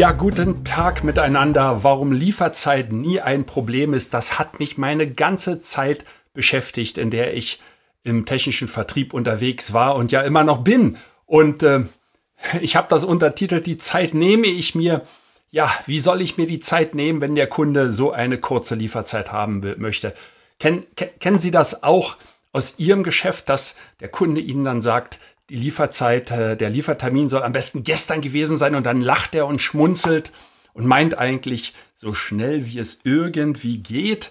Ja, guten Tag miteinander. Warum Lieferzeit nie ein Problem ist, das hat mich meine ganze Zeit beschäftigt, in der ich im technischen Vertrieb unterwegs war und ja immer noch bin. Und äh, ich habe das untertitelt, die Zeit nehme ich mir. Ja, wie soll ich mir die Zeit nehmen, wenn der Kunde so eine kurze Lieferzeit haben will, möchte? Ken, kennen Sie das auch aus Ihrem Geschäft, dass der Kunde Ihnen dann sagt, die Lieferzeit, äh, der Liefertermin soll am besten gestern gewesen sein und dann lacht er und schmunzelt und meint eigentlich so schnell wie es irgendwie geht.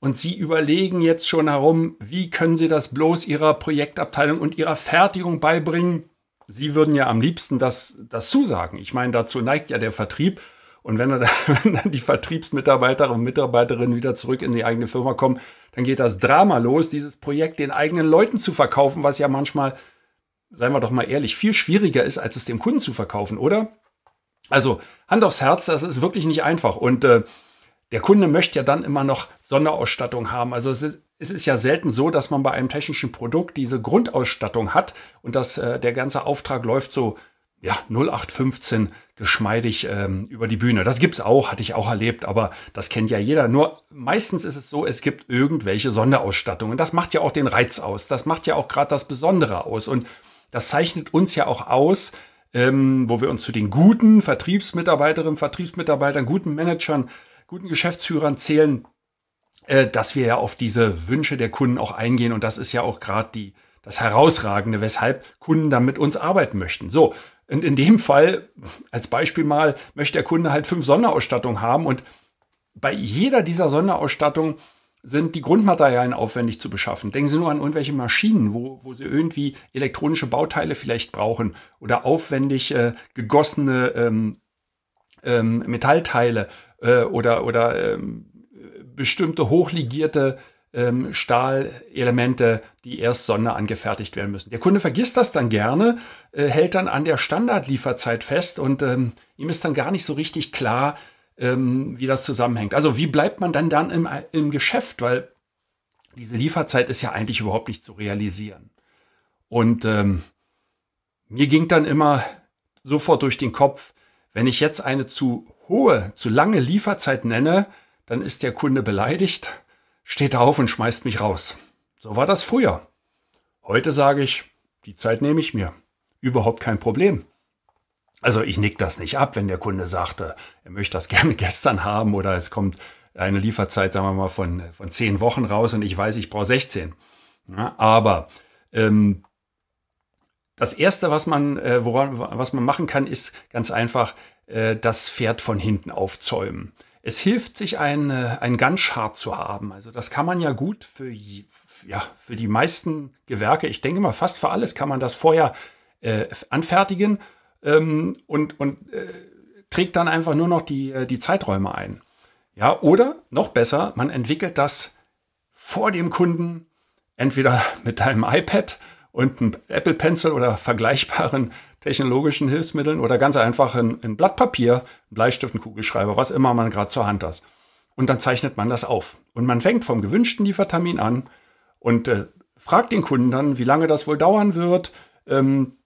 Und Sie überlegen jetzt schon herum, wie können Sie das bloß Ihrer Projektabteilung und Ihrer Fertigung beibringen? Sie würden ja am liebsten das, das zusagen. Ich meine, dazu neigt ja der Vertrieb. Und wenn, wenn dann die Vertriebsmitarbeiterinnen und Mitarbeiterinnen wieder zurück in die eigene Firma kommen, dann geht das Drama los, dieses Projekt den eigenen Leuten zu verkaufen, was ja manchmal, seien wir doch mal ehrlich, viel schwieriger ist, als es dem Kunden zu verkaufen, oder? Also Hand aufs Herz, das ist wirklich nicht einfach. Und äh, der Kunde möchte ja dann immer noch Sonderausstattung haben. Also es ist, es ist ja selten so, dass man bei einem technischen Produkt diese Grundausstattung hat und dass äh, der ganze Auftrag läuft so ja 0815 geschmeidig ähm, über die Bühne. Das gibt's auch, hatte ich auch erlebt, aber das kennt ja jeder. Nur meistens ist es so, es gibt irgendwelche Sonderausstattungen. Das macht ja auch den Reiz aus. Das macht ja auch gerade das Besondere aus und das zeichnet uns ja auch aus, ähm, wo wir uns zu den guten Vertriebsmitarbeiterinnen, Vertriebsmitarbeitern, guten Managern guten Geschäftsführern zählen, äh, dass wir ja auf diese Wünsche der Kunden auch eingehen. Und das ist ja auch gerade die, das Herausragende, weshalb Kunden dann mit uns arbeiten möchten. So. Und in dem Fall, als Beispiel mal, möchte der Kunde halt fünf Sonderausstattungen haben und bei jeder dieser Sonderausstattungen sind die Grundmaterialien aufwendig zu beschaffen. Denken Sie nur an irgendwelche Maschinen, wo, wo Sie irgendwie elektronische Bauteile vielleicht brauchen oder aufwendig äh, gegossene ähm, ähm, Metallteile äh, oder, oder ähm, bestimmte hochligierte ähm, Stahlelemente, die erst Sonder angefertigt werden müssen. Der Kunde vergisst das dann gerne, äh, hält dann an der Standardlieferzeit fest und ähm, ihm ist dann gar nicht so richtig klar, ähm, wie das zusammenhängt. Also wie bleibt man dann dann im, im Geschäft, weil diese Lieferzeit ist ja eigentlich überhaupt nicht zu realisieren. Und ähm, mir ging dann immer sofort durch den Kopf, wenn ich jetzt eine zu hohe, zu lange Lieferzeit nenne, dann ist der Kunde beleidigt, steht auf und schmeißt mich raus. So war das früher. Heute sage ich, die Zeit nehme ich mir. Überhaupt kein Problem. Also ich nick das nicht ab, wenn der Kunde sagte, er möchte das gerne gestern haben oder es kommt eine Lieferzeit, sagen wir mal, von, von zehn Wochen raus und ich weiß, ich brauche 16. Ja, aber ähm, das Erste, was man, äh, woran, was man machen kann, ist ganz einfach äh, das Pferd von hinten aufzäumen. Es hilft, sich ein, äh, ein Gunchart zu haben. Also das kann man ja gut für, ja, für die meisten Gewerke, ich denke mal fast für alles, kann man das vorher äh, anfertigen ähm, und, und äh, trägt dann einfach nur noch die, äh, die Zeiträume ein. Ja, oder noch besser, man entwickelt das vor dem Kunden, entweder mit einem iPad und einem Apple Pencil oder vergleichbaren technologischen Hilfsmitteln oder ganz einfach ein, ein Blatt Papier, ein Bleistift, ein Kugelschreiber, was immer man gerade zur Hand hat. Und dann zeichnet man das auf. Und man fängt vom gewünschten Liefertermin an und äh, fragt den Kunden dann, wie lange das wohl dauern wird, ähm,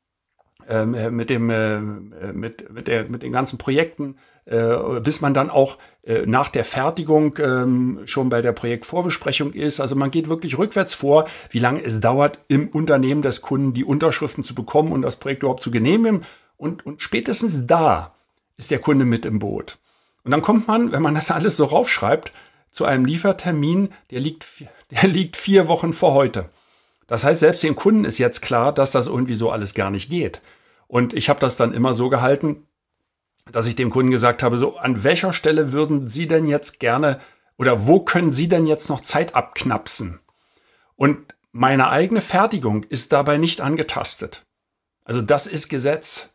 ähm äh, mit, dem, äh, mit, mit, der, mit den ganzen Projekten, äh, bis man dann auch äh, nach der Fertigung ähm, schon bei der Projektvorbesprechung ist. Also man geht wirklich rückwärts vor, wie lange es dauert, im Unternehmen des Kunden die Unterschriften zu bekommen und das Projekt überhaupt zu genehmigen. Und, und spätestens da ist der Kunde mit im Boot. Und dann kommt man, wenn man das alles so raufschreibt, zu einem Liefertermin, der liegt, der liegt vier Wochen vor heute. Das heißt, selbst den Kunden ist jetzt klar, dass das irgendwie so alles gar nicht geht. Und ich habe das dann immer so gehalten, dass ich dem Kunden gesagt habe, so an welcher Stelle würden Sie denn jetzt gerne oder wo können Sie denn jetzt noch Zeit abknapsen? Und meine eigene Fertigung ist dabei nicht angetastet. Also das ist Gesetz.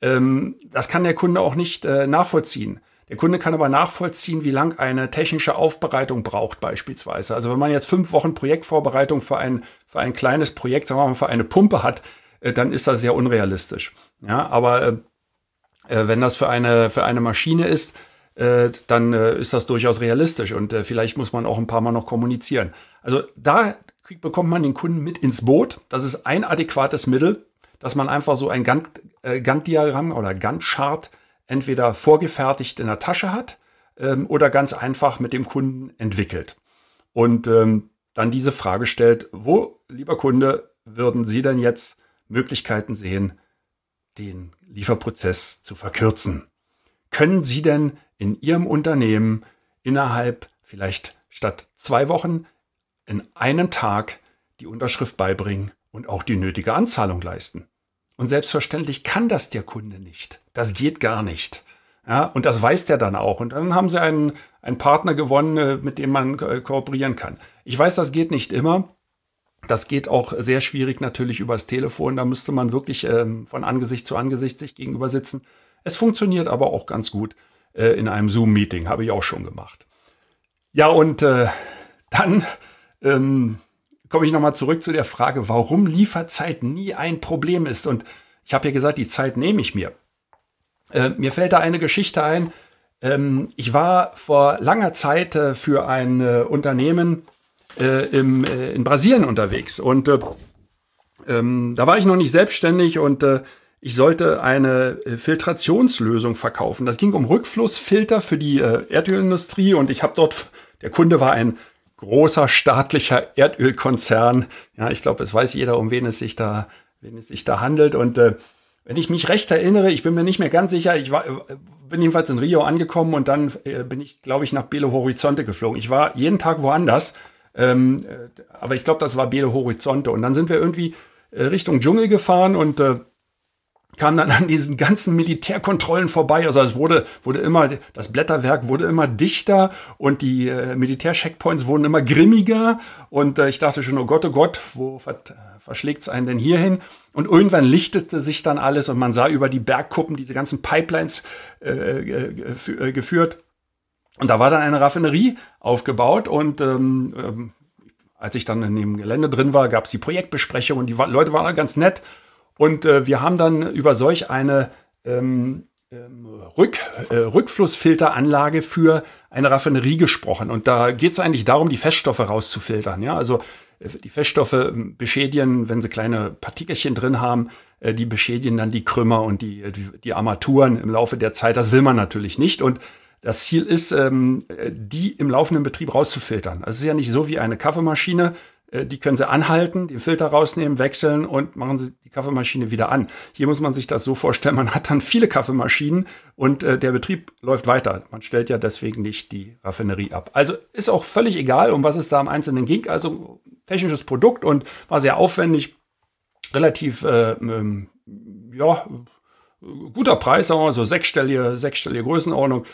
Ähm, das kann der Kunde auch nicht äh, nachvollziehen. Der Kunde kann aber nachvollziehen, wie lang eine technische Aufbereitung braucht beispielsweise. Also wenn man jetzt fünf Wochen Projektvorbereitung für ein, für ein kleines Projekt, sagen wir mal, für eine Pumpe hat, dann ist das sehr unrealistisch. Ja, aber äh, äh wenn das für eine, für eine Maschine ist, äh, dann äh, ist das durchaus realistisch und äh, vielleicht muss man auch ein paar Mal noch kommunizieren. Also da bekommt man den Kunden mit ins Boot. Das ist ein adäquates Mittel, dass man einfach so ein Gantt-Diagramm oder Gantt-Chart entweder vorgefertigt in der Tasche hat ähm, oder ganz einfach mit dem Kunden entwickelt. Und ähm, dann diese Frage stellt, wo, lieber Kunde, würden Sie denn jetzt Möglichkeiten sehen, den Lieferprozess zu verkürzen? Können Sie denn in Ihrem Unternehmen innerhalb vielleicht statt zwei Wochen in einem Tag die Unterschrift beibringen und auch die nötige Anzahlung leisten. Und selbstverständlich kann das der Kunde nicht. Das geht gar nicht. Ja, und das weiß der dann auch. Und dann haben sie einen, einen Partner gewonnen, äh, mit dem man kooperieren kann. Ich weiß, das geht nicht immer. Das geht auch sehr schwierig natürlich übers Telefon. Da müsste man wirklich ähm, von Angesicht zu Angesicht sich gegenüber sitzen. Es funktioniert aber auch ganz gut äh, in einem Zoom-Meeting, habe ich auch schon gemacht. Ja, und äh, dann ähm, komme ich nochmal zurück zu der Frage, warum Lieferzeit nie ein Problem ist. Und ich habe ja gesagt, die Zeit nehme ich mir. Äh, mir fällt da eine Geschichte ein. Ähm, ich war vor langer Zeit äh, für ein äh, Unternehmen äh, im, äh, in Brasilien unterwegs. Und äh, ähm, da war ich noch nicht selbstständig und ich sollte eine äh, Filtrationslösung verkaufen. Das ging um Rückflussfilter für die äh, Erdölindustrie und ich habe dort, der Kunde war ein großer staatlicher Erdölkonzern. Ja, ich glaube, es weiß jeder, um wen es sich da, wen es sich da handelt. Und äh, wenn ich mich recht erinnere, ich bin mir nicht mehr ganz sicher, ich war, äh, bin jedenfalls in Rio angekommen und dann äh, bin ich, glaube ich, nach Belo Horizonte geflogen. Ich war jeden Tag woanders, ähm, äh, aber ich glaube, das war Belo Horizonte. Und dann sind wir irgendwie äh, Richtung Dschungel gefahren und äh, kam dann an diesen ganzen Militärkontrollen vorbei. Also es wurde, wurde immer, das Blätterwerk wurde immer dichter und die äh, Militärcheckpoints wurden immer grimmiger. Und äh, ich dachte schon, oh Gott, oh Gott, wo verschlägt es einen denn hierhin? Und irgendwann lichtete sich dann alles und man sah über die Bergkuppen diese ganzen Pipelines äh, äh geführt. Und da war dann eine Raffinerie aufgebaut und ähm, ähm, als ich dann in dem Gelände drin war, gab es die Projektbesprechung und die Leute waren ganz nett. Und äh, wir haben dann über solch eine ähm, ähm, Rück, äh, Rückflussfilteranlage für eine Raffinerie gesprochen. Und da geht es eigentlich darum, die Feststoffe rauszufiltern. Ja, also äh, die Feststoffe ähm, beschädigen, wenn sie kleine Partikelchen drin haben, äh, die beschädigen dann die Krümmer und die, die, die Armaturen im Laufe der Zeit. Das will man natürlich nicht. Und das Ziel ist, ähm, die im laufenden Betrieb rauszufiltern. Also es ist ja nicht so wie eine Kaffeemaschine, äh, die können Sie anhalten, den Filter rausnehmen, wechseln und machen Sie die Kaffeemaschine wieder an. Hier muss man sich das so vorstellen, man hat dann viele Kaffeemaschinen und äh, der Betrieb läuft weiter. Man stellt ja deswegen nicht die Raffinerie ab. Also ist auch völlig egal, um was es da im Einzelnen ging. Also technisches Produkt und war sehr aufwendig, relativ, äh, ähm, ja, guter Preis, mal so sechsstellige, sechsstellige Größenordnung.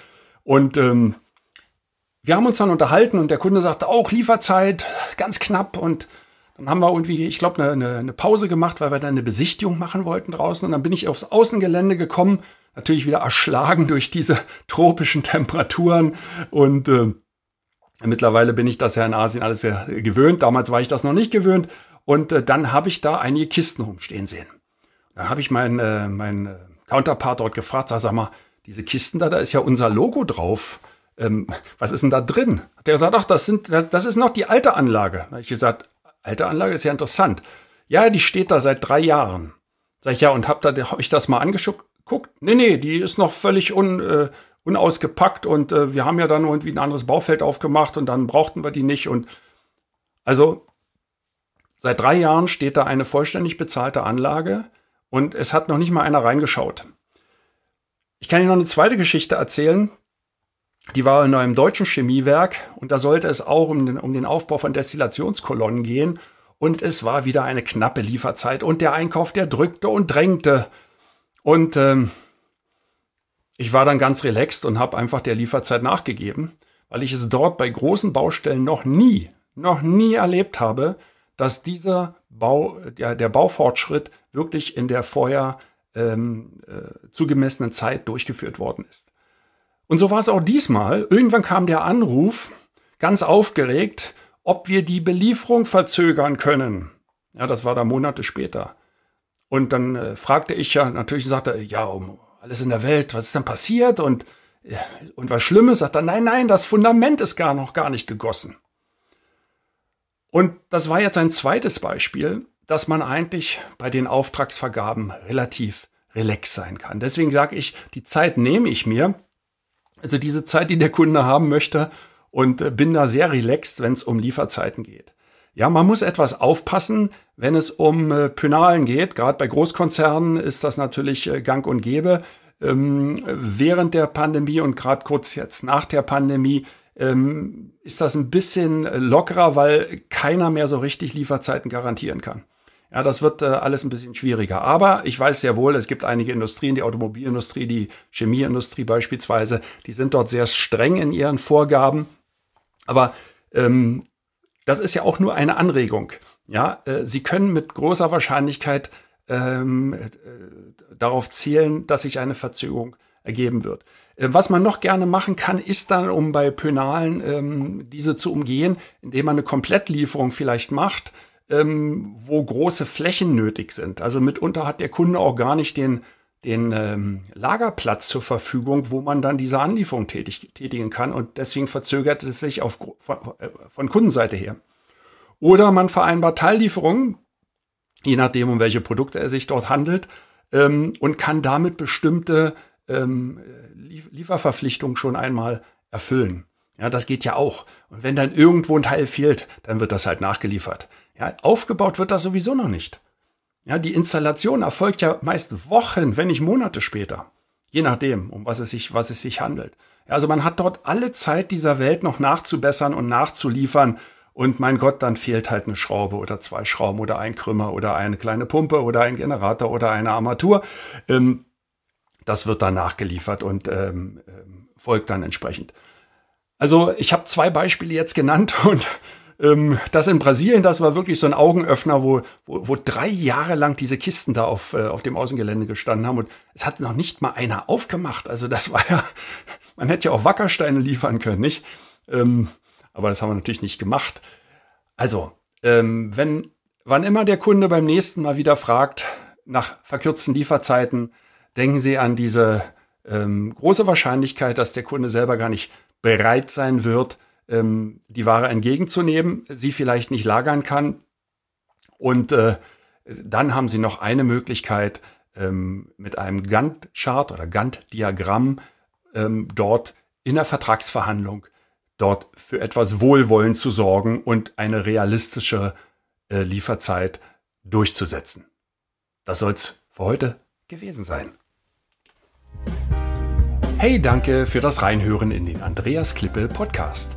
Und ähm, wir haben uns dann unterhalten und der Kunde sagte auch Lieferzeit, ganz knapp. Und dann haben wir irgendwie, ich glaube, eine, eine, Pause gemacht, weil wir dann eine Besichtigung machen wollten draußen. Und dann bin ich aufs Außengelände gekommen, natürlich wieder erschlagen durch diese tropischen Temperaturen. Und äh, mittlerweile bin ich das ja in Asien alles sehr gewöhnt. Damals war ich das noch nicht gewöhnt. Und äh, dann habe ich da einige Kisten rumstehen sehen. Da habe ich meinen äh, mein äh, Counterpart dort gefragt, sag mal, diese Kisten da, da ist ja unser Logo drauf ähm, was ist denn da drin? Hat er gesagt, ach, das sind, das ist noch die alte Anlage. Da habe ich gesagt, alte Anlage ist ja interessant. Ja, die steht da seit drei Jahren. Sag ich, ja, und hab da, hab ich das mal angeguckt? Nee, nee, die ist noch völlig un, äh, unausgepackt und äh, wir haben ja dann irgendwie ein anderes Baufeld aufgemacht und dann brauchten wir die nicht und also seit drei Jahren steht da eine vollständig bezahlte Anlage und es hat noch nicht mal einer reingeschaut. Ich kann Ihnen noch eine zweite Geschichte erzählen. Die war in einem deutschen Chemiewerk und da sollte es auch um den, um den Aufbau von Destillationskolonnen gehen. Und es war wieder eine knappe Lieferzeit und der Einkauf, der drückte und drängte. Und ähm, ich war dann ganz relaxed und habe einfach der Lieferzeit nachgegeben, weil ich es dort bei großen Baustellen noch nie, noch nie erlebt habe, dass dieser Bau, der, der Baufortschritt wirklich in der vorher ähm, äh, zugemessenen Zeit durchgeführt worden ist. Und so war es auch diesmal. Irgendwann kam der Anruf, ganz aufgeregt, ob wir die Belieferung verzögern können. Ja, das war da Monate später. Und dann äh, fragte ich ja natürlich sagte, ja, um alles in der Welt, was ist denn passiert? Und, und was Schlimmes? Sagt er, nein, nein, das Fundament ist gar noch gar nicht gegossen. Und das war jetzt ein zweites Beispiel, dass man eigentlich bei den Auftragsvergaben relativ relax sein kann. Deswegen sage ich, die Zeit nehme ich mir, also diese Zeit, die der Kunde haben möchte, und äh, bin da sehr relaxed, wenn es um Lieferzeiten geht. Ja, man muss etwas aufpassen, wenn es um äh, Pönalen geht. Gerade bei Großkonzernen ist das natürlich äh, gang und gäbe. Ähm, während der Pandemie und gerade kurz jetzt nach der Pandemie ähm, ist das ein bisschen lockerer, weil keiner mehr so richtig Lieferzeiten garantieren kann. Ja, das wird äh, alles ein bisschen schwieriger. Aber ich weiß sehr wohl, es gibt einige Industrien, die Automobilindustrie, die Chemieindustrie beispielsweise, die sind dort sehr streng in ihren Vorgaben. Aber ähm, das ist ja auch nur eine Anregung. Ja, äh, Sie können mit großer Wahrscheinlichkeit ähm, äh, darauf zählen, dass sich eine Verzögerung ergeben wird. Äh, was man noch gerne machen kann, ist dann, um bei Pönalen ähm, diese zu umgehen, indem man eine Komplettlieferung vielleicht macht, ähm, wo große Flächen nötig sind. Also mitunter hat der Kunde auch gar nicht den den ähm, Lagerplatz zur Verfügung, wo man dann diese Anlieferung tätig, tätigen kann. Und deswegen verzögert es sich auf, von, äh, von Kundenseite her. Oder man vereinbart Teillieferungen, je nachdem, um welche Produkte es sich dort handelt, ähm, und kann damit bestimmte ähm, Lieferverpflichtungen schon einmal erfüllen. Ja, das geht ja auch. Und wenn dann irgendwo ein Teil fehlt, dann wird das halt nachgeliefert. Ja, aufgebaut wird das sowieso noch nicht. Ja, die Installation erfolgt ja meist Wochen, wenn nicht Monate später. Je nachdem, um was es sich, was es sich handelt. Ja, also man hat dort alle Zeit dieser Welt noch nachzubessern und nachzuliefern. Und mein Gott, dann fehlt halt eine Schraube oder zwei Schrauben oder ein Krümmer oder eine kleine Pumpe oder ein Generator oder eine Armatur. Ähm, das wird dann nachgeliefert und ähm, ähm folgt dann entsprechend. Also ich habe zwei Beispiele jetzt genannt und ähm, das in Brasilien, das war wirklich so ein Augenöffner, wo, wo, wo drei Jahre lang diese Kisten da auf, äh, auf dem Außengelände gestanden haben und es hat noch nicht mal einer aufgemacht. Also das war ja, man hätte ja auch Wackersteine liefern können, nicht? Ähm, aber das haben wir natürlich nicht gemacht. Also, ähm, wenn, wann immer der Kunde beim nächsten Mal wieder fragt nach verkürzten Lieferzeiten, denken Sie an diese ähm, große Wahrscheinlichkeit, dass der Kunde selber gar nicht bereit sein wird, ähm, die Ware entgegenzunehmen, sie vielleicht nicht lagern kann. Und äh, dann haben sie noch eine Möglichkeit, ähm, mit einem Gantt-Chart oder Gantt-Diagramm ähm, dort in der Vertragsverhandlung dort für etwas Wohlwollen zu sorgen und eine realistische äh, Lieferzeit durchzusetzen. Das soll's für heute gewesen sein. Hey, danke für das Reinhören in den Andreas Klippe Podcast.